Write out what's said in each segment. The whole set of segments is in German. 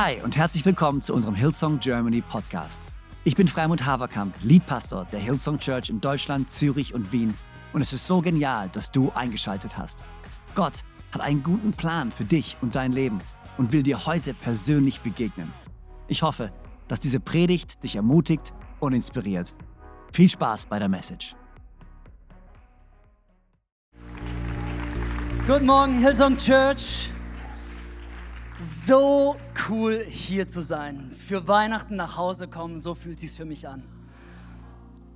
Hi und herzlich willkommen zu unserem Hillsong Germany Podcast. Ich bin Freimund Haverkamp, Leadpastor der Hillsong Church in Deutschland, Zürich und Wien. Und es ist so genial, dass du eingeschaltet hast. Gott hat einen guten Plan für dich und dein Leben und will dir heute persönlich begegnen. Ich hoffe, dass diese Predigt dich ermutigt und inspiriert. Viel Spaß bei der Message. Guten Morgen, Hillsong Church. So cool hier zu sein. Für Weihnachten nach Hause kommen, so fühlt sich für mich an.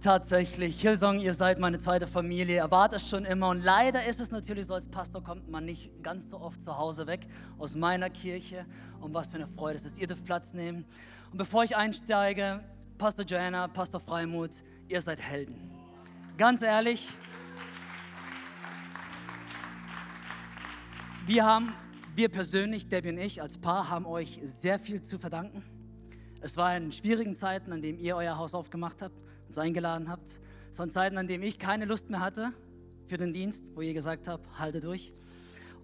Tatsächlich, Hillsong, ihr seid meine zweite Familie, erwarte es schon immer. Und leider ist es natürlich so, als Pastor kommt man nicht ganz so oft zu Hause weg aus meiner Kirche. Und was für eine Freude es ist. Ihr dürft Platz nehmen. Und bevor ich einsteige, Pastor Joanna, Pastor Freimuth, ihr seid Helden. Ganz ehrlich, wir haben wir persönlich, Debbie und ich als Paar, haben euch sehr viel zu verdanken. Es war in schwierigen Zeiten, an denen ihr euer Haus aufgemacht habt, uns eingeladen habt. Es waren Zeiten, an denen ich keine Lust mehr hatte für den Dienst, wo ihr gesagt habt, halte durch.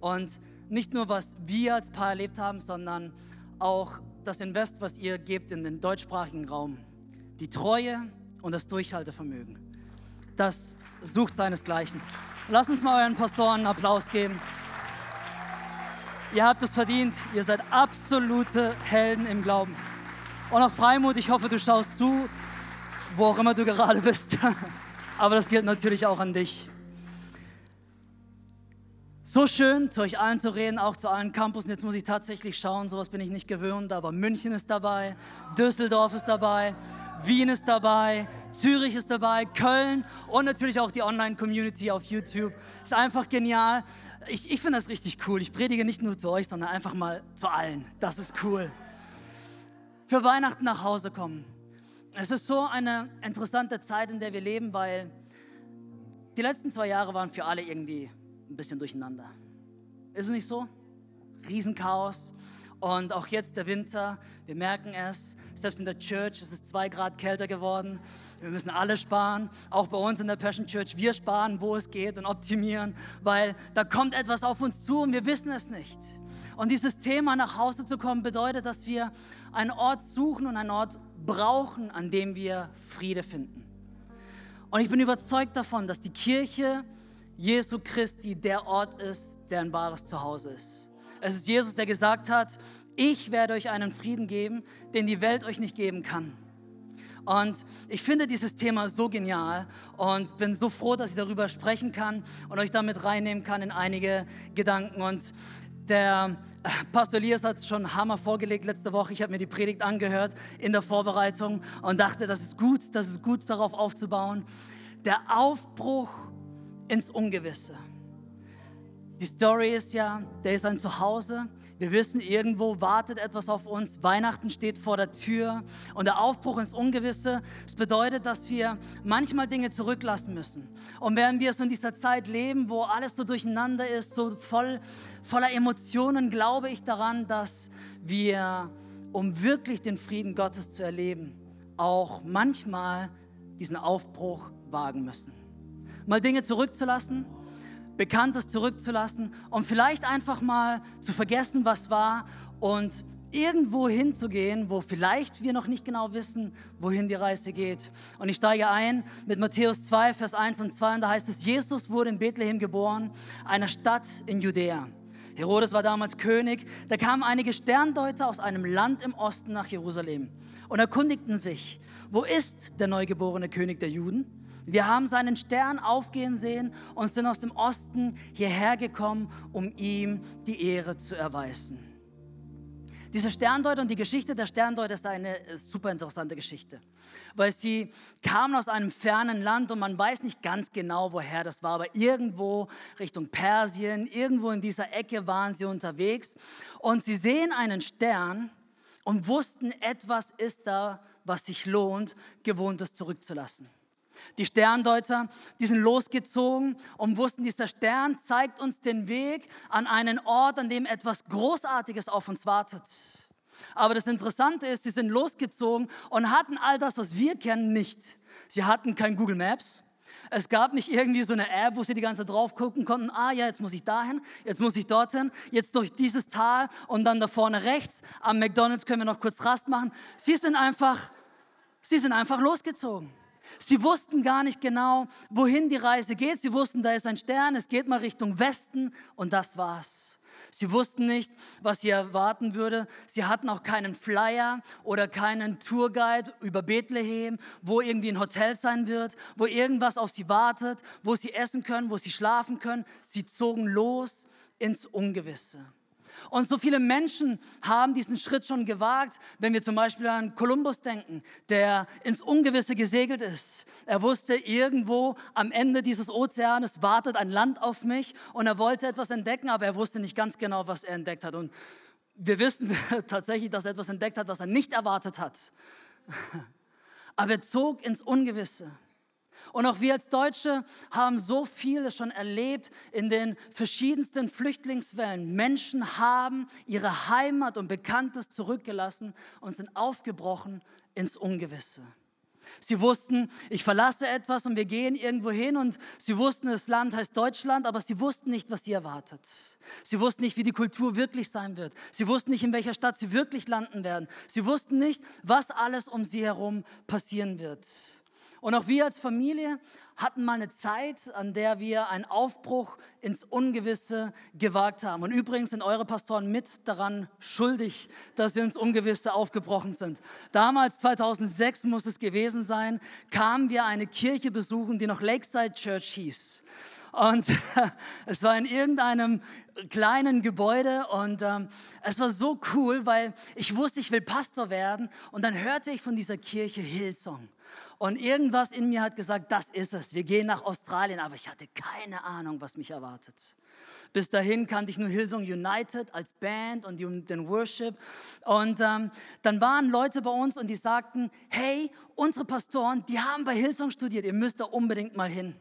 Und nicht nur, was wir als Paar erlebt haben, sondern auch das Invest, was ihr gebt in den deutschsprachigen Raum. Die Treue und das Durchhaltevermögen. Das sucht seinesgleichen. Lasst uns mal euren Pastoren einen Applaus geben. Ihr habt es verdient. Ihr seid absolute Helden im Glauben. Und auch Freimut, ich hoffe, du schaust zu, wo auch immer du gerade bist. Aber das gilt natürlich auch an dich. So schön, zu euch allen zu reden, auch zu allen Campussen. Jetzt muss ich tatsächlich schauen, sowas bin ich nicht gewöhnt, aber München ist dabei, Düsseldorf ist dabei, Wien ist dabei, Zürich ist dabei, Köln und natürlich auch die Online-Community auf YouTube. Ist einfach genial. Ich, ich finde das richtig cool. Ich predige nicht nur zu euch, sondern einfach mal zu allen. Das ist cool. Für Weihnachten nach Hause kommen. Es ist so eine interessante Zeit, in der wir leben, weil die letzten zwei Jahre waren für alle irgendwie ein bisschen durcheinander. Ist es nicht so? Riesenchaos. Und auch jetzt der Winter, wir merken es, selbst in der Church ist es zwei Grad kälter geworden. Wir müssen alle sparen, auch bei uns in der Passion Church. Wir sparen, wo es geht und optimieren, weil da kommt etwas auf uns zu und wir wissen es nicht. Und dieses Thema nach Hause zu kommen bedeutet, dass wir einen Ort suchen und einen Ort brauchen, an dem wir Friede finden. Und ich bin überzeugt davon, dass die Kirche Jesu Christi der Ort ist, der ein wahres Zuhause ist. Es ist Jesus, der gesagt hat, ich werde euch einen Frieden geben, den die Welt euch nicht geben kann. Und ich finde dieses Thema so genial und bin so froh, dass ich darüber sprechen kann und euch damit reinnehmen kann in einige Gedanken. Und der äh, Pastor Elias hat schon Hammer vorgelegt letzte Woche. Ich habe mir die Predigt angehört in der Vorbereitung und dachte, das ist gut, das ist gut, darauf aufzubauen. Der Aufbruch ins Ungewisse. Die Story ist ja, der ist ein Zuhause. Wir wissen, irgendwo wartet etwas auf uns. Weihnachten steht vor der Tür. Und der Aufbruch ins Ungewisse, das bedeutet, dass wir manchmal Dinge zurücklassen müssen. Und während wir so in dieser Zeit leben, wo alles so durcheinander ist, so voll, voller Emotionen, glaube ich daran, dass wir, um wirklich den Frieden Gottes zu erleben, auch manchmal diesen Aufbruch wagen müssen mal Dinge zurückzulassen, Bekanntes zurückzulassen und vielleicht einfach mal zu vergessen, was war und irgendwo hinzugehen, wo vielleicht wir noch nicht genau wissen, wohin die Reise geht. Und ich steige ein mit Matthäus 2, Vers 1 und 2 und da heißt es, Jesus wurde in Bethlehem geboren, einer Stadt in Judäa. Herodes war damals König. Da kamen einige Sterndeuter aus einem Land im Osten nach Jerusalem und erkundigten sich, wo ist der neugeborene König der Juden? Wir haben seinen Stern aufgehen sehen und sind aus dem Osten hierher gekommen, um ihm die Ehre zu erweisen. Diese Sterndeuter und die Geschichte der Sterndeuter ist eine super interessante Geschichte, weil sie kamen aus einem fernen Land und man weiß nicht ganz genau, woher das war, aber irgendwo Richtung Persien, irgendwo in dieser Ecke waren sie unterwegs und sie sehen einen Stern und wussten, etwas ist da, was sich lohnt, Gewohntes zurückzulassen. Die Sterndeuter, die sind losgezogen und wussten, dieser Stern zeigt uns den Weg an einen Ort, an dem etwas Großartiges auf uns wartet. Aber das Interessante ist, sie sind losgezogen und hatten all das, was wir kennen, nicht. Sie hatten kein Google Maps, Es gab nicht irgendwie so eine App, wo sie die ganze Zeit drauf gucken konnten, ah ja, jetzt muss ich dahin, jetzt muss ich dorthin, jetzt durch dieses Tal und dann da vorne rechts am McDonald's können wir noch kurz Rast machen. Sie sind einfach, sie sind einfach losgezogen. Sie wussten gar nicht genau, wohin die Reise geht. Sie wussten, da ist ein Stern, es geht mal Richtung Westen und das war's. Sie wussten nicht, was sie erwarten würde. Sie hatten auch keinen Flyer oder keinen Tourguide über Bethlehem, wo irgendwie ein Hotel sein wird, wo irgendwas auf sie wartet, wo sie essen können, wo sie schlafen können. Sie zogen los ins Ungewisse. Und so viele Menschen haben diesen Schritt schon gewagt, wenn wir zum Beispiel an Kolumbus denken, der ins Ungewisse gesegelt ist. Er wusste, irgendwo am Ende dieses Ozeanes wartet ein Land auf mich und er wollte etwas entdecken, aber er wusste nicht ganz genau, was er entdeckt hat. Und wir wissen tatsächlich, dass er etwas entdeckt hat, was er nicht erwartet hat. Aber er zog ins Ungewisse. Und auch wir als Deutsche haben so viele schon erlebt in den verschiedensten Flüchtlingswellen. Menschen haben ihre Heimat und Bekanntes zurückgelassen und sind aufgebrochen ins Ungewisse. Sie wussten, ich verlasse etwas und wir gehen irgendwo hin und sie wussten, das Land heißt Deutschland, aber sie wussten nicht, was sie erwartet. Sie wussten nicht, wie die Kultur wirklich sein wird. Sie wussten nicht, in welcher Stadt sie wirklich landen werden. Sie wussten nicht, was alles um sie herum passieren wird. Und auch wir als Familie hatten mal eine Zeit, an der wir einen Aufbruch ins Ungewisse gewagt haben. Und übrigens sind eure Pastoren mit daran schuldig, dass wir ins Ungewisse aufgebrochen sind. Damals, 2006 muss es gewesen sein, kamen wir eine Kirche besuchen, die noch Lakeside Church hieß. Und es war in irgendeinem kleinen Gebäude und ähm, es war so cool, weil ich wusste, ich will Pastor werden. Und dann hörte ich von dieser Kirche Hillsong. Und irgendwas in mir hat gesagt, das ist es. Wir gehen nach Australien, aber ich hatte keine Ahnung, was mich erwartet. Bis dahin kannte ich nur Hillsong United als Band und den Worship. Und ähm, dann waren Leute bei uns und die sagten, hey, unsere Pastoren, die haben bei Hillsong studiert, ihr müsst da unbedingt mal hin.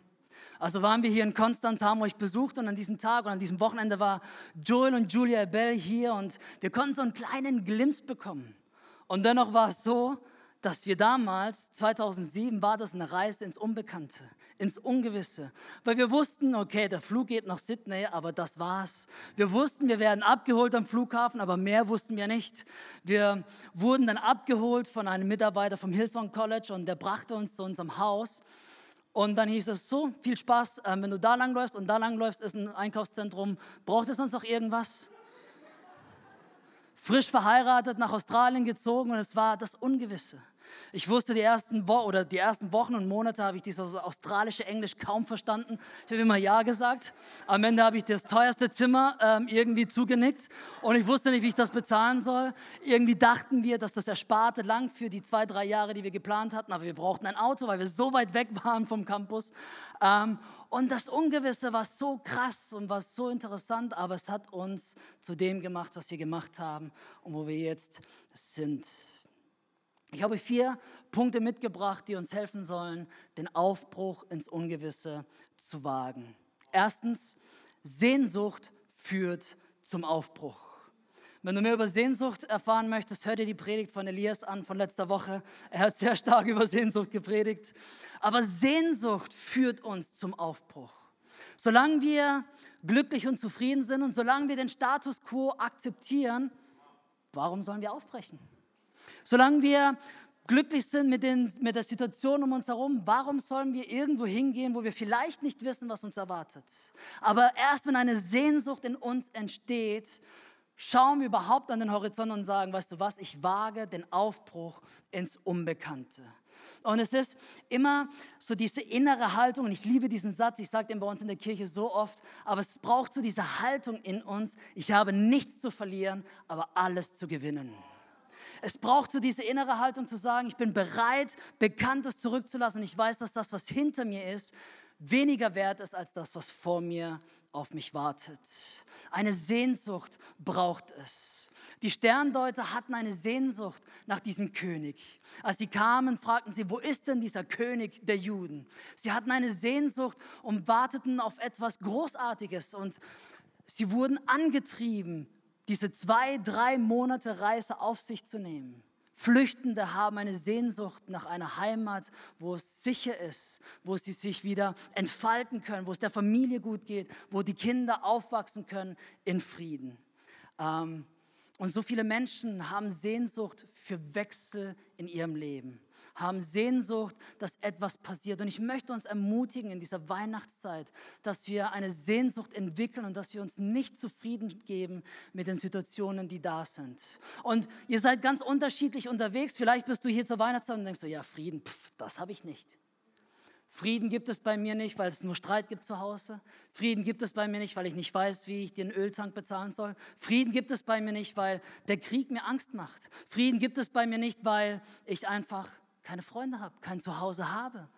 Also waren wir hier in Konstanz, haben euch besucht und an diesem Tag und an diesem Wochenende war Joel und Julia Bell hier und wir konnten so einen kleinen Glimps bekommen. Und dennoch war es so, dass wir damals, 2007, war das eine Reise ins Unbekannte, ins Ungewisse. Weil wir wussten, okay, der Flug geht nach Sydney, aber das war's. Wir wussten, wir werden abgeholt am Flughafen, aber mehr wussten wir nicht. Wir wurden dann abgeholt von einem Mitarbeiter vom Hillsong College und der brachte uns zu unserem Haus. Und dann hieß es so, viel Spaß, ähm, wenn du da langläufst und da langläufst, ist ein Einkaufszentrum, braucht es sonst noch irgendwas? Frisch verheiratet, nach Australien gezogen und es war das Ungewisse. Ich wusste die ersten, Wo oder die ersten Wochen und Monate habe ich dieses australische Englisch kaum verstanden. Ich habe immer Ja gesagt. Am Ende habe ich das teuerste Zimmer ähm, irgendwie zugenickt und ich wusste nicht, wie ich das bezahlen soll. Irgendwie dachten wir, dass das Ersparte lang für die zwei, drei Jahre, die wir geplant hatten, aber wir brauchten ein Auto, weil wir so weit weg waren vom Campus. Ähm, und das Ungewisse war so krass und war so interessant, aber es hat uns zu dem gemacht, was wir gemacht haben und wo wir jetzt sind. Ich habe vier Punkte mitgebracht, die uns helfen sollen, den Aufbruch ins Ungewisse zu wagen. Erstens, Sehnsucht führt zum Aufbruch. Wenn du mehr über Sehnsucht erfahren möchtest, hör dir die Predigt von Elias an von letzter Woche. Er hat sehr stark über Sehnsucht gepredigt. Aber Sehnsucht führt uns zum Aufbruch. Solange wir glücklich und zufrieden sind und solange wir den Status quo akzeptieren, warum sollen wir aufbrechen? Solange wir glücklich sind mit, den, mit der Situation um uns herum, warum sollen wir irgendwo hingehen, wo wir vielleicht nicht wissen, was uns erwartet? Aber erst wenn eine Sehnsucht in uns entsteht, schauen wir überhaupt an den Horizont und sagen, weißt du was, ich wage den Aufbruch ins Unbekannte. Und es ist immer so diese innere Haltung, und ich liebe diesen Satz, ich sage den bei uns in der Kirche so oft, aber es braucht so diese Haltung in uns, ich habe nichts zu verlieren, aber alles zu gewinnen. Es braucht so diese innere Haltung zu sagen, ich bin bereit, Bekanntes zurückzulassen ich weiß, dass das, was hinter mir ist, weniger wert ist als das, was vor mir auf mich wartet. Eine Sehnsucht braucht es. Die Sterndeuter hatten eine Sehnsucht nach diesem König. Als sie kamen, fragten sie, wo ist denn dieser König der Juden? Sie hatten eine Sehnsucht und warteten auf etwas Großartiges und sie wurden angetrieben diese zwei, drei Monate Reise auf sich zu nehmen. Flüchtende haben eine Sehnsucht nach einer Heimat, wo es sicher ist, wo sie sich wieder entfalten können, wo es der Familie gut geht, wo die Kinder aufwachsen können in Frieden. Ähm, und so viele Menschen haben Sehnsucht für Wechsel in ihrem Leben haben Sehnsucht, dass etwas passiert. Und ich möchte uns ermutigen in dieser Weihnachtszeit, dass wir eine Sehnsucht entwickeln und dass wir uns nicht zufrieden geben mit den Situationen, die da sind. Und ihr seid ganz unterschiedlich unterwegs. Vielleicht bist du hier zur Weihnachtszeit und denkst du, ja, Frieden, pff, das habe ich nicht. Frieden gibt es bei mir nicht, weil es nur Streit gibt zu Hause. Frieden gibt es bei mir nicht, weil ich nicht weiß, wie ich den Öltank bezahlen soll. Frieden gibt es bei mir nicht, weil der Krieg mir Angst macht. Frieden gibt es bei mir nicht, weil ich einfach keine Freunde habe, kein Zuhause habe.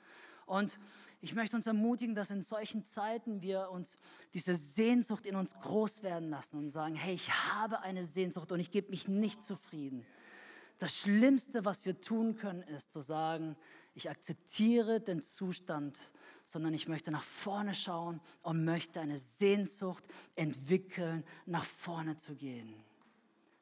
Und ich möchte uns ermutigen, dass in solchen Zeiten wir uns diese Sehnsucht in uns groß werden lassen und sagen, hey, ich habe eine Sehnsucht und ich gebe mich nicht zufrieden. Das Schlimmste, was wir tun können, ist zu sagen, ich akzeptiere den Zustand, sondern ich möchte nach vorne schauen und möchte eine Sehnsucht entwickeln, nach vorne zu gehen.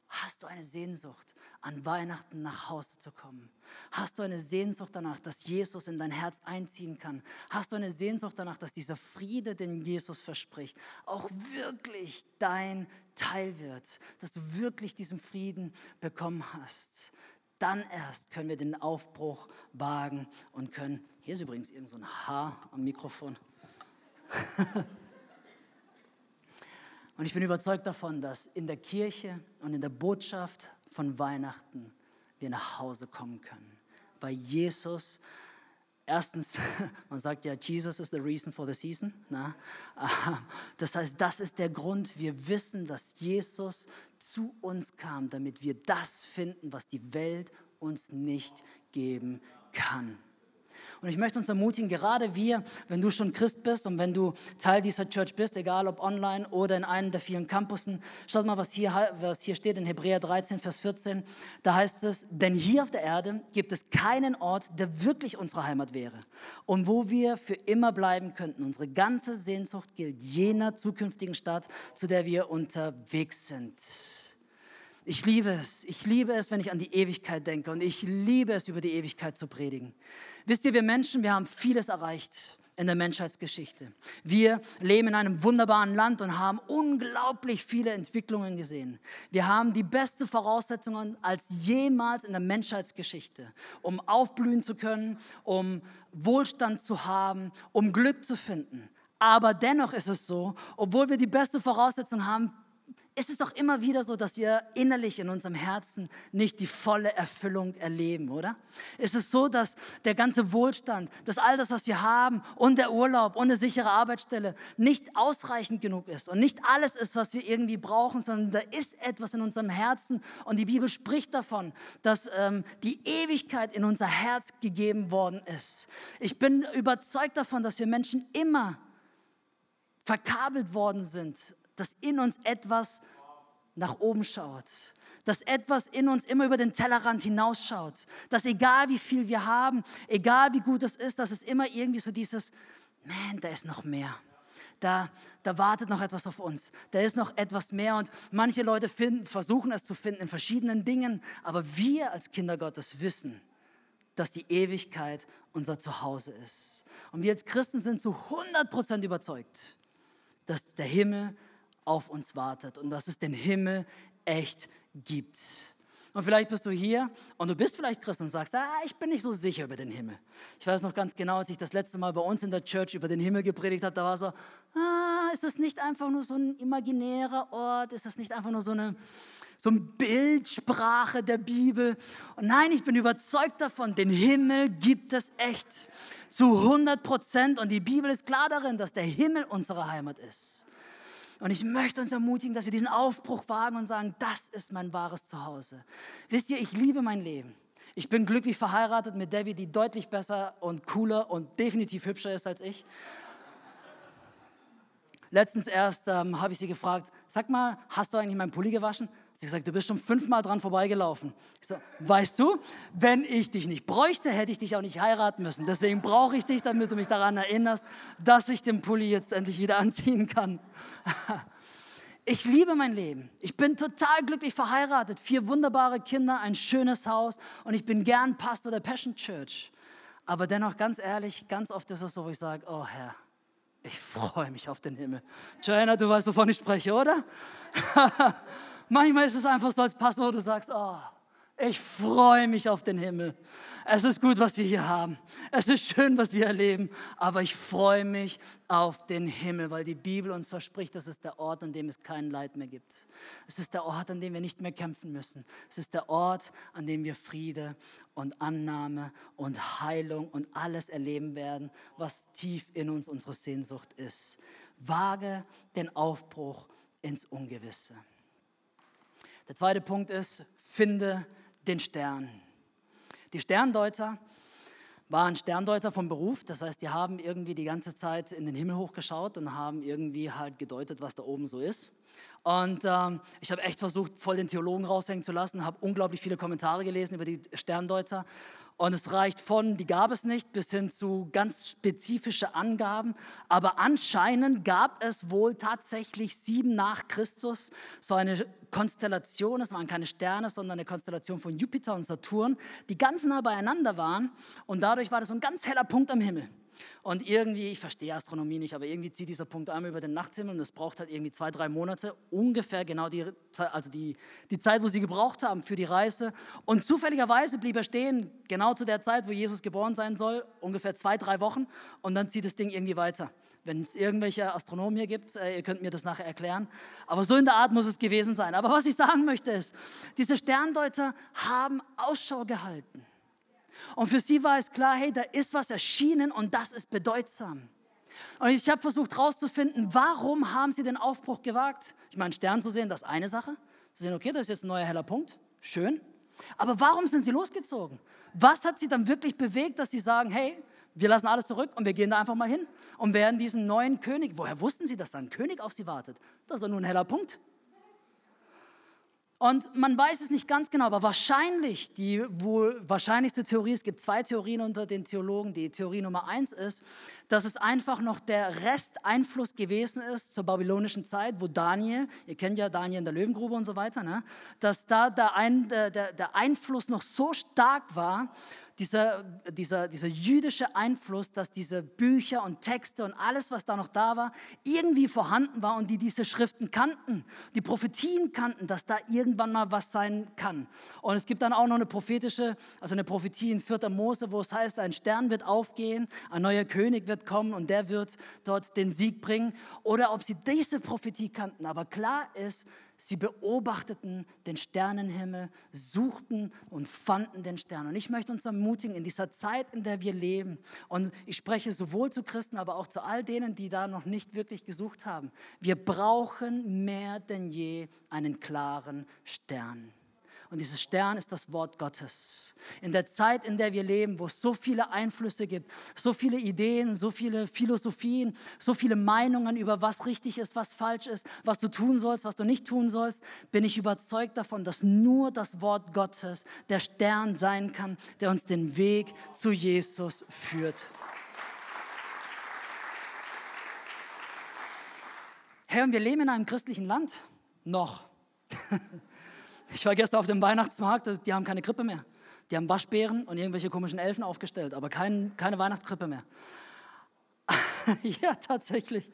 Hast du eine Sehnsucht, an Weihnachten nach Hause zu kommen? Hast du eine Sehnsucht danach, dass Jesus in dein Herz einziehen kann? Hast du eine Sehnsucht danach, dass dieser Friede, den Jesus verspricht, auch wirklich dein Teil wird? Dass du wirklich diesen Frieden bekommen hast? Dann erst können wir den Aufbruch wagen und können. Hier ist übrigens irgend so ein Haar am Mikrofon. Und ich bin überzeugt davon, dass in der Kirche und in der Botschaft von Weihnachten wir nach Hause kommen können. Weil Jesus, erstens, man sagt ja, Jesus is the reason for the season. Na? Das heißt, das ist der Grund. Wir wissen, dass Jesus zu uns kam, damit wir das finden, was die Welt uns nicht geben kann. Und ich möchte uns ermutigen, gerade wir, wenn du schon Christ bist und wenn du Teil dieser Church bist, egal ob online oder in einem der vielen Campussen, schaut mal, was hier, was hier steht in Hebräer 13, Vers 14. Da heißt es, denn hier auf der Erde gibt es keinen Ort, der wirklich unsere Heimat wäre und wo wir für immer bleiben könnten. Unsere ganze Sehnsucht gilt jener zukünftigen Stadt, zu der wir unterwegs sind. Ich liebe es. Ich liebe es, wenn ich an die Ewigkeit denke und ich liebe es, über die Ewigkeit zu predigen. Wisst ihr, wir Menschen, wir haben vieles erreicht in der Menschheitsgeschichte. Wir leben in einem wunderbaren Land und haben unglaublich viele Entwicklungen gesehen. Wir haben die beste Voraussetzungen als jemals in der Menschheitsgeschichte, um aufblühen zu können, um Wohlstand zu haben, um Glück zu finden. Aber dennoch ist es so, obwohl wir die beste Voraussetzung haben, ist es doch immer wieder so, dass wir innerlich in unserem Herzen nicht die volle Erfüllung erleben, oder? Ist es so, dass der ganze Wohlstand, dass all das, was wir haben und der Urlaub und eine sichere Arbeitsstelle nicht ausreichend genug ist und nicht alles ist, was wir irgendwie brauchen, sondern da ist etwas in unserem Herzen und die Bibel spricht davon, dass ähm, die Ewigkeit in unser Herz gegeben worden ist. Ich bin überzeugt davon, dass wir Menschen immer verkabelt worden sind dass in uns etwas nach oben schaut, dass etwas in uns immer über den Tellerrand hinausschaut, dass egal wie viel wir haben, egal wie gut es ist, dass es immer irgendwie so dieses, man, da ist noch mehr. Da, da wartet noch etwas auf uns. Da ist noch etwas mehr. Und manche Leute finden, versuchen es zu finden in verschiedenen Dingen. Aber wir als Kinder Gottes wissen, dass die Ewigkeit unser Zuhause ist. Und wir als Christen sind zu 100% überzeugt, dass der Himmel auf uns wartet und dass es den Himmel echt gibt. Und vielleicht bist du hier und du bist vielleicht Christ und sagst, ah, ich bin nicht so sicher über den Himmel. Ich weiß noch ganz genau, als ich das letzte Mal bei uns in der Church über den Himmel gepredigt habe, da war so, ah, ist das nicht einfach nur so ein imaginärer Ort? Ist das nicht einfach nur so eine, so eine Bildsprache der Bibel? Und nein, ich bin überzeugt davon, den Himmel gibt es echt zu 100 Prozent. Und die Bibel ist klar darin, dass der Himmel unsere Heimat ist. Und ich möchte uns ermutigen, dass wir diesen Aufbruch wagen und sagen, das ist mein wahres Zuhause. Wisst ihr, ich liebe mein Leben. Ich bin glücklich verheiratet mit Debbie, die deutlich besser und cooler und definitiv hübscher ist als ich. Letztens erst ähm, habe ich sie gefragt, sag mal, hast du eigentlich meinen Pulli gewaschen? Sie gesagt, du bist schon fünfmal dran vorbeigelaufen. Ich so, weißt du, wenn ich dich nicht bräuchte, hätte ich dich auch nicht heiraten müssen. Deswegen brauche ich dich, damit du mich daran erinnerst, dass ich den Pulli jetzt endlich wieder anziehen kann. Ich liebe mein Leben. Ich bin total glücklich verheiratet, vier wunderbare Kinder, ein schönes Haus und ich bin gern Pastor der Passion Church. Aber dennoch, ganz ehrlich, ganz oft ist es so, wo ich sage, oh Herr, ich freue mich auf den Himmel. Joanna, du weißt, wovon ich spreche, oder? Manchmal ist es einfach so als Pastor, du sagst, oh, ich freue mich auf den Himmel. Es ist gut, was wir hier haben. Es ist schön, was wir erleben. Aber ich freue mich auf den Himmel, weil die Bibel uns verspricht, das ist der Ort, an dem es kein Leid mehr gibt. Es ist der Ort, an dem wir nicht mehr kämpfen müssen. Es ist der Ort, an dem wir Friede und Annahme und Heilung und alles erleben werden, was tief in uns unsere Sehnsucht ist. Wage den Aufbruch ins Ungewisse. Der zweite Punkt ist, finde den Stern. Die Sterndeuter waren Sterndeuter vom Beruf, das heißt, die haben irgendwie die ganze Zeit in den Himmel hochgeschaut und haben irgendwie halt gedeutet, was da oben so ist. Und ähm, ich habe echt versucht, voll den Theologen raushängen zu lassen, habe unglaublich viele Kommentare gelesen über die Sterndeuter und es reicht von, die gab es nicht, bis hin zu ganz spezifische Angaben. Aber anscheinend gab es wohl tatsächlich sieben nach Christus so eine Konstellation, es waren keine Sterne, sondern eine Konstellation von Jupiter und Saturn, die ganz nah beieinander waren. Und dadurch war das so ein ganz heller Punkt am Himmel. Und irgendwie, ich verstehe Astronomie nicht, aber irgendwie zieht dieser Punkt einmal über den Nachthimmel und es braucht halt irgendwie zwei, drei Monate, ungefähr genau die, also die, die Zeit, wo sie gebraucht haben für die Reise. Und zufälligerweise blieb er stehen, genau zu der Zeit, wo Jesus geboren sein soll, ungefähr zwei, drei Wochen. Und dann zieht das Ding irgendwie weiter. Wenn es irgendwelche Astronomen hier gibt, äh, ihr könnt mir das nachher erklären. Aber so in der Art muss es gewesen sein. Aber was ich sagen möchte ist, diese Sterndeuter haben Ausschau gehalten. Und für sie war es klar, hey, da ist was erschienen und das ist bedeutsam. Und ich habe versucht herauszufinden, warum haben sie den Aufbruch gewagt? Ich meine, Stern zu sehen, das ist eine Sache. Zu sehen, okay, das ist jetzt ein neuer heller Punkt. Schön. Aber warum sind sie losgezogen? Was hat sie dann wirklich bewegt, dass sie sagen, hey, wir lassen alles zurück und wir gehen da einfach mal hin und werden diesen neuen König, woher wussten sie, dass da ein König auf sie wartet? Das ist doch nur ein heller Punkt. Und man weiß es nicht ganz genau, aber wahrscheinlich, die wohl wahrscheinlichste Theorie, es gibt zwei Theorien unter den Theologen. Die Theorie Nummer eins ist, dass es einfach noch der Resteinfluss gewesen ist zur babylonischen Zeit, wo Daniel, ihr kennt ja Daniel in der Löwengrube und so weiter, ne? dass da der, Ein, der, der Einfluss noch so stark war, dieser, dieser, dieser jüdische Einfluss, dass diese Bücher und Texte und alles, was da noch da war, irgendwie vorhanden war und die diese Schriften kannten, die Prophetien kannten, dass da irgendwann mal was sein kann. Und es gibt dann auch noch eine prophetische, also eine Prophetie in 4. Mose, wo es heißt, ein Stern wird aufgehen, ein neuer König wird kommen und der wird dort den Sieg bringen. Oder ob sie diese Prophetie kannten. Aber klar ist, Sie beobachteten den Sternenhimmel, suchten und fanden den Stern. Und ich möchte uns ermutigen, in dieser Zeit, in der wir leben, und ich spreche sowohl zu Christen, aber auch zu all denen, die da noch nicht wirklich gesucht haben, wir brauchen mehr denn je einen klaren Stern. Und dieses Stern ist das Wort Gottes. In der Zeit, in der wir leben, wo es so viele Einflüsse gibt, so viele Ideen, so viele Philosophien, so viele Meinungen über was richtig ist, was falsch ist, was du tun sollst, was du nicht tun sollst, bin ich überzeugt davon, dass nur das Wort Gottes der Stern sein kann, der uns den Weg zu Jesus führt. Herr, und wir leben in einem christlichen Land. Noch. Ich war gestern auf dem Weihnachtsmarkt, die haben keine Krippe mehr. Die haben Waschbären und irgendwelche komischen Elfen aufgestellt, aber kein, keine Weihnachtskrippe mehr. ja, tatsächlich.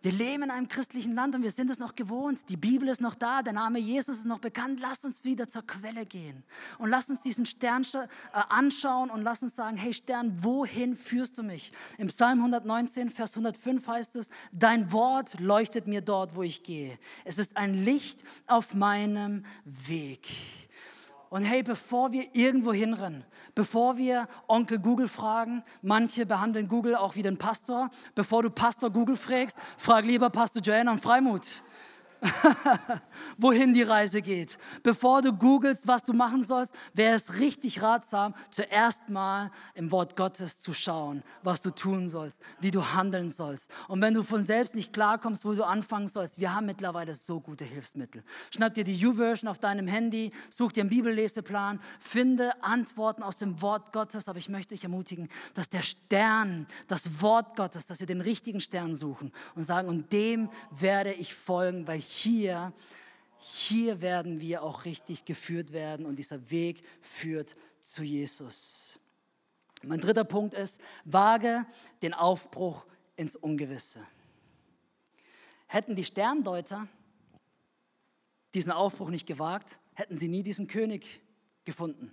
Wir leben in einem christlichen Land und wir sind es noch gewohnt. Die Bibel ist noch da, der Name Jesus ist noch bekannt. Lasst uns wieder zur Quelle gehen und lasst uns diesen Stern äh, anschauen und lasst uns sagen, hey Stern, wohin führst du mich? Im Psalm 119, Vers 105 heißt es, dein Wort leuchtet mir dort, wo ich gehe. Es ist ein Licht auf meinem Weg. Und hey, bevor wir irgendwo hinrennen, bevor wir Onkel Google fragen, manche behandeln Google auch wie den Pastor, bevor du Pastor Google fragst, frag lieber Pastor Joanna und Freimut. wohin die Reise geht. Bevor du googelst, was du machen sollst, wäre es richtig ratsam, zuerst mal im Wort Gottes zu schauen, was du tun sollst, wie du handeln sollst. Und wenn du von selbst nicht klarkommst, wo du anfangen sollst, wir haben mittlerweile so gute Hilfsmittel. Schnapp dir die U-Version auf deinem Handy, such dir einen Bibelleseplan, finde Antworten aus dem Wort Gottes. Aber ich möchte dich ermutigen, dass der Stern, das Wort Gottes, dass wir den richtigen Stern suchen und sagen, und dem werde ich folgen, weil hier, hier werden wir auch richtig geführt werden und dieser Weg führt zu Jesus. Mein dritter Punkt ist, wage den Aufbruch ins Ungewisse. Hätten die Sterndeuter diesen Aufbruch nicht gewagt, hätten sie nie diesen König gefunden.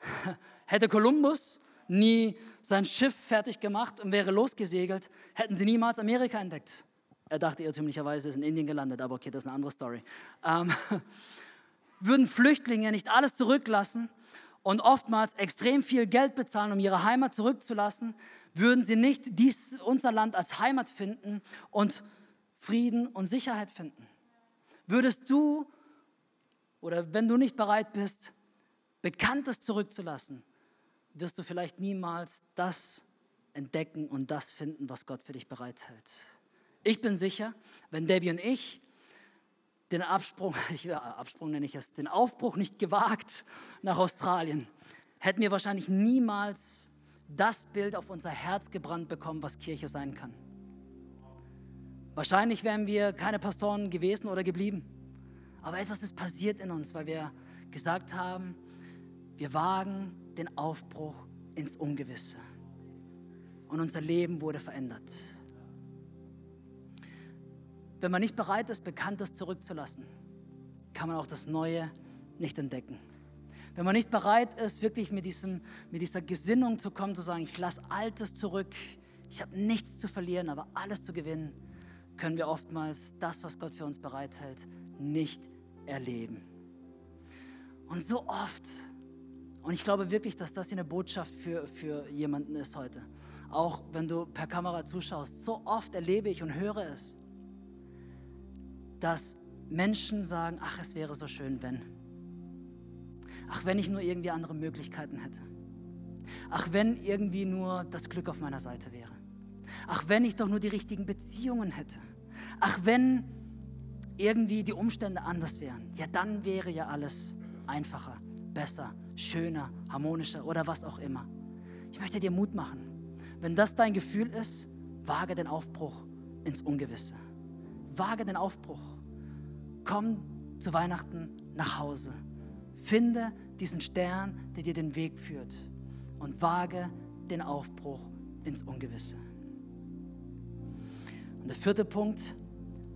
Hätte Kolumbus nie sein Schiff fertig gemacht und wäre losgesegelt, hätten sie niemals Amerika entdeckt. Er dachte irrtümlicherweise, ist in Indien gelandet, aber okay, das ist eine andere Story. Ähm, würden Flüchtlinge nicht alles zurücklassen und oftmals extrem viel Geld bezahlen, um ihre Heimat zurückzulassen, würden sie nicht dies, unser Land als Heimat finden und Frieden und Sicherheit finden. Würdest du, oder wenn du nicht bereit bist, Bekanntes zurückzulassen, wirst du vielleicht niemals das entdecken und das finden, was Gott für dich bereithält. Ich bin sicher, wenn Debbie und ich den Absprung, ich, Absprung nenne ich es, den Aufbruch nicht gewagt nach Australien, hätten wir wahrscheinlich niemals das Bild auf unser Herz gebrannt bekommen, was Kirche sein kann. Wahrscheinlich wären wir keine Pastoren gewesen oder geblieben. Aber etwas ist passiert in uns, weil wir gesagt haben, wir wagen den Aufbruch ins Ungewisse. Und unser Leben wurde verändert. Wenn man nicht bereit ist, Bekanntes zurückzulassen, kann man auch das Neue nicht entdecken. Wenn man nicht bereit ist, wirklich mit, diesem, mit dieser Gesinnung zu kommen, zu sagen, ich lasse Altes zurück, ich habe nichts zu verlieren, aber alles zu gewinnen, können wir oftmals das, was Gott für uns bereithält, nicht erleben. Und so oft, und ich glaube wirklich, dass das hier eine Botschaft für, für jemanden ist heute, auch wenn du per Kamera zuschaust, so oft erlebe ich und höre es, dass Menschen sagen, ach, es wäre so schön, wenn. Ach, wenn ich nur irgendwie andere Möglichkeiten hätte. Ach, wenn irgendwie nur das Glück auf meiner Seite wäre. Ach, wenn ich doch nur die richtigen Beziehungen hätte. Ach, wenn irgendwie die Umstände anders wären. Ja, dann wäre ja alles einfacher, besser, schöner, harmonischer oder was auch immer. Ich möchte dir Mut machen. Wenn das dein Gefühl ist, wage den Aufbruch ins Ungewisse. Wage den Aufbruch. Komm zu Weihnachten nach Hause. Finde diesen Stern, der dir den Weg führt. Und wage den Aufbruch ins Ungewisse. Und der vierte Punkt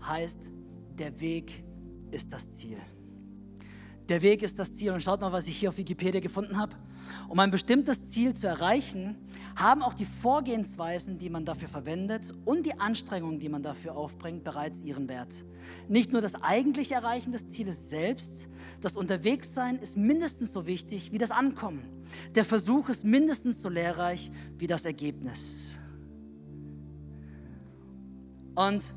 heißt, der Weg ist das Ziel. Der Weg ist das Ziel. Und schaut mal, was ich hier auf Wikipedia gefunden habe. Um ein bestimmtes Ziel zu erreichen, haben auch die Vorgehensweisen, die man dafür verwendet und die Anstrengungen, die man dafür aufbringt, bereits ihren Wert. Nicht nur das eigentliche Erreichen des Zieles selbst, das Unterwegssein ist mindestens so wichtig wie das Ankommen. Der Versuch ist mindestens so lehrreich wie das Ergebnis. Und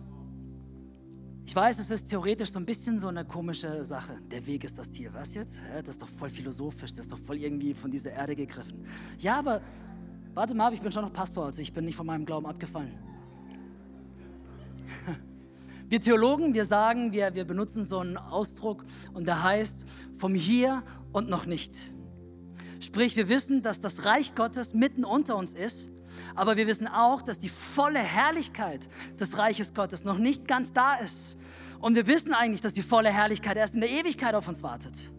ich weiß, es ist theoretisch so ein bisschen so eine komische Sache. Der Weg ist das Ziel. Was jetzt? Das ist doch voll philosophisch, das ist doch voll irgendwie von dieser Erde gegriffen. Ja, aber warte mal, ich bin schon noch Pastor, also ich bin nicht von meinem Glauben abgefallen. Wir Theologen, wir sagen, wir, wir benutzen so einen Ausdruck und der heißt vom Hier und noch nicht. Sprich, wir wissen, dass das Reich Gottes mitten unter uns ist aber wir wissen auch, dass die volle Herrlichkeit des Reiches Gottes noch nicht ganz da ist. Und wir wissen eigentlich, dass die volle Herrlichkeit erst in der Ewigkeit auf uns wartet.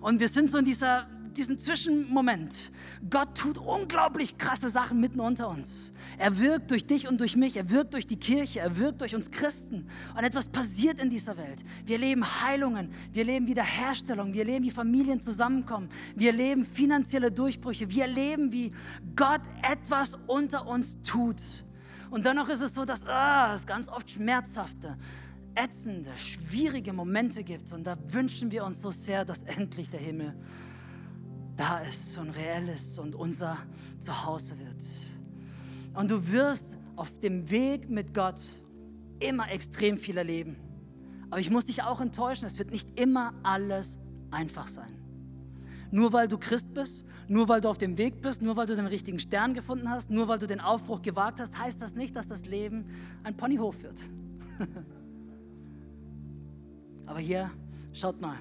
Und wir sind so in dieser diesen Zwischenmoment. Gott tut unglaublich krasse Sachen mitten unter uns. Er wirkt durch dich und durch mich, er wirkt durch die Kirche, er wirkt durch uns Christen. Und etwas passiert in dieser Welt. Wir leben Heilungen, wir leben Wiederherstellung, wir leben, wie Familien zusammenkommen, wir leben finanzielle Durchbrüche, wir erleben, wie Gott etwas unter uns tut. Und dennoch ist es so, dass ah, es ganz oft schmerzhafte, ätzende, schwierige Momente gibt. Und da wünschen wir uns so sehr, dass endlich der Himmel da ist und reell ist und unser Zuhause wird. Und du wirst auf dem Weg mit Gott immer extrem viel erleben. Aber ich muss dich auch enttäuschen, es wird nicht immer alles einfach sein. Nur weil du Christ bist, nur weil du auf dem Weg bist, nur weil du den richtigen Stern gefunden hast, nur weil du den Aufbruch gewagt hast, heißt das nicht, dass das Leben ein Ponyhof wird. Aber hier, schaut mal,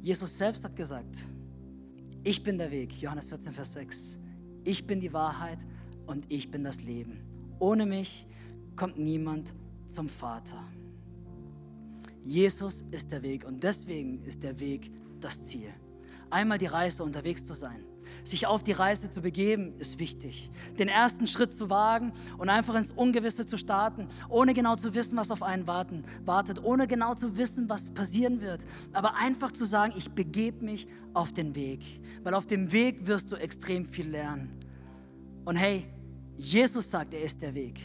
Jesus selbst hat gesagt, ich bin der Weg, Johannes 14, Vers 6. Ich bin die Wahrheit und ich bin das Leben. Ohne mich kommt niemand zum Vater. Jesus ist der Weg und deswegen ist der Weg das Ziel. Einmal die Reise unterwegs zu sein, sich auf die Reise zu begeben, ist wichtig. Den ersten Schritt zu wagen und einfach ins Ungewisse zu starten, ohne genau zu wissen, was auf einen warten, wartet, ohne genau zu wissen, was passieren wird. Aber einfach zu sagen, ich begebe mich auf den Weg, weil auf dem Weg wirst du extrem viel lernen. Und hey, Jesus sagt, er ist der Weg.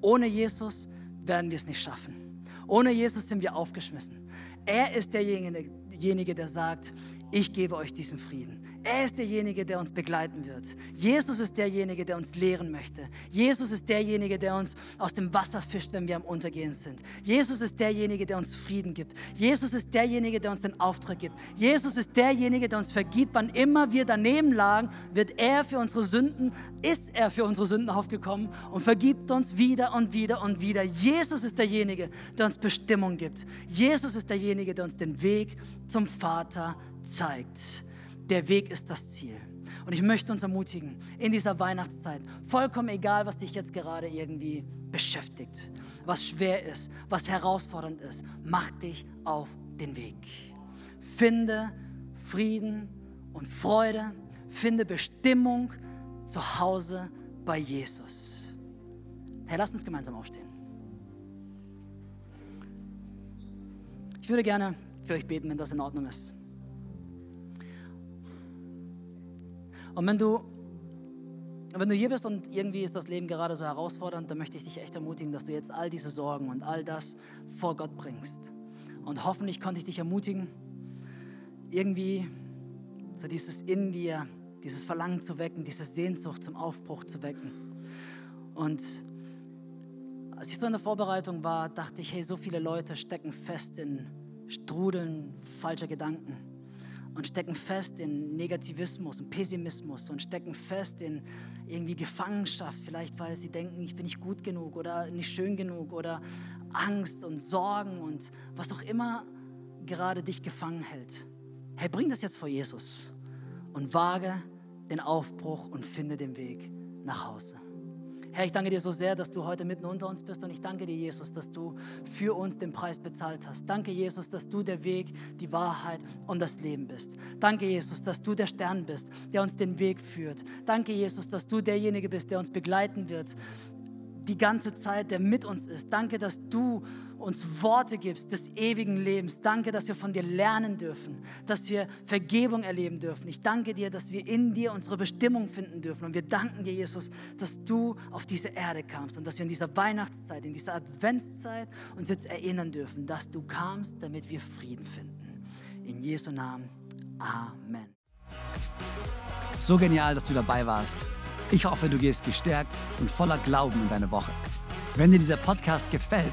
Ohne Jesus werden wir es nicht schaffen. Ohne Jesus sind wir aufgeschmissen. Er ist derjenige, der sagt, ich gebe euch diesen Frieden. Er ist derjenige, der uns begleiten wird. Jesus ist derjenige, der uns lehren möchte. Jesus ist derjenige, der uns aus dem Wasser fischt, wenn wir am Untergehen sind. Jesus ist derjenige, der uns Frieden gibt. Jesus ist derjenige, der uns den Auftrag gibt. Jesus ist derjenige, der uns vergibt. Wann immer wir daneben lagen, wird er für unsere Sünden, ist er für unsere Sünden aufgekommen und vergibt uns wieder und wieder und wieder. Jesus ist derjenige, der uns Bestimmung gibt. Jesus ist derjenige, der uns den Weg zum Vater zeigt der Weg ist das Ziel. Und ich möchte uns ermutigen, in dieser Weihnachtszeit, vollkommen egal, was dich jetzt gerade irgendwie beschäftigt, was schwer ist, was herausfordernd ist, mach dich auf den Weg. Finde Frieden und Freude, finde Bestimmung zu Hause bei Jesus. Hey, lass uns gemeinsam aufstehen. Ich würde gerne für euch beten, wenn das in Ordnung ist. Und wenn du, wenn du hier bist und irgendwie ist das Leben gerade so herausfordernd, dann möchte ich dich echt ermutigen, dass du jetzt all diese Sorgen und all das vor Gott bringst. Und hoffentlich konnte ich dich ermutigen, irgendwie so dieses in dir, dieses Verlangen zu wecken, diese Sehnsucht zum Aufbruch zu wecken. Und als ich so in der Vorbereitung war, dachte ich, hey, so viele Leute stecken fest in Strudeln falscher Gedanken und stecken fest in Negativismus und Pessimismus und stecken fest in irgendwie Gefangenschaft, vielleicht weil sie denken, ich bin nicht gut genug oder nicht schön genug oder Angst und Sorgen und was auch immer gerade dich gefangen hält. Hey, bring das jetzt vor Jesus und wage den Aufbruch und finde den Weg nach Hause. Herr, ich danke dir so sehr, dass du heute mitten unter uns bist und ich danke dir, Jesus, dass du für uns den Preis bezahlt hast. Danke, Jesus, dass du der Weg, die Wahrheit und das Leben bist. Danke, Jesus, dass du der Stern bist, der uns den Weg führt. Danke, Jesus, dass du derjenige bist, der uns begleiten wird die ganze Zeit, der mit uns ist. Danke, dass du uns Worte gibst des ewigen Lebens. Danke, dass wir von dir lernen dürfen, dass wir Vergebung erleben dürfen. Ich danke dir, dass wir in dir unsere Bestimmung finden dürfen. Und wir danken dir, Jesus, dass du auf diese Erde kamst und dass wir in dieser Weihnachtszeit, in dieser Adventszeit uns jetzt erinnern dürfen, dass du kamst, damit wir Frieden finden. In Jesu Namen. Amen. So genial, dass du dabei warst. Ich hoffe, du gehst gestärkt und voller Glauben in deine Woche. Wenn dir dieser Podcast gefällt,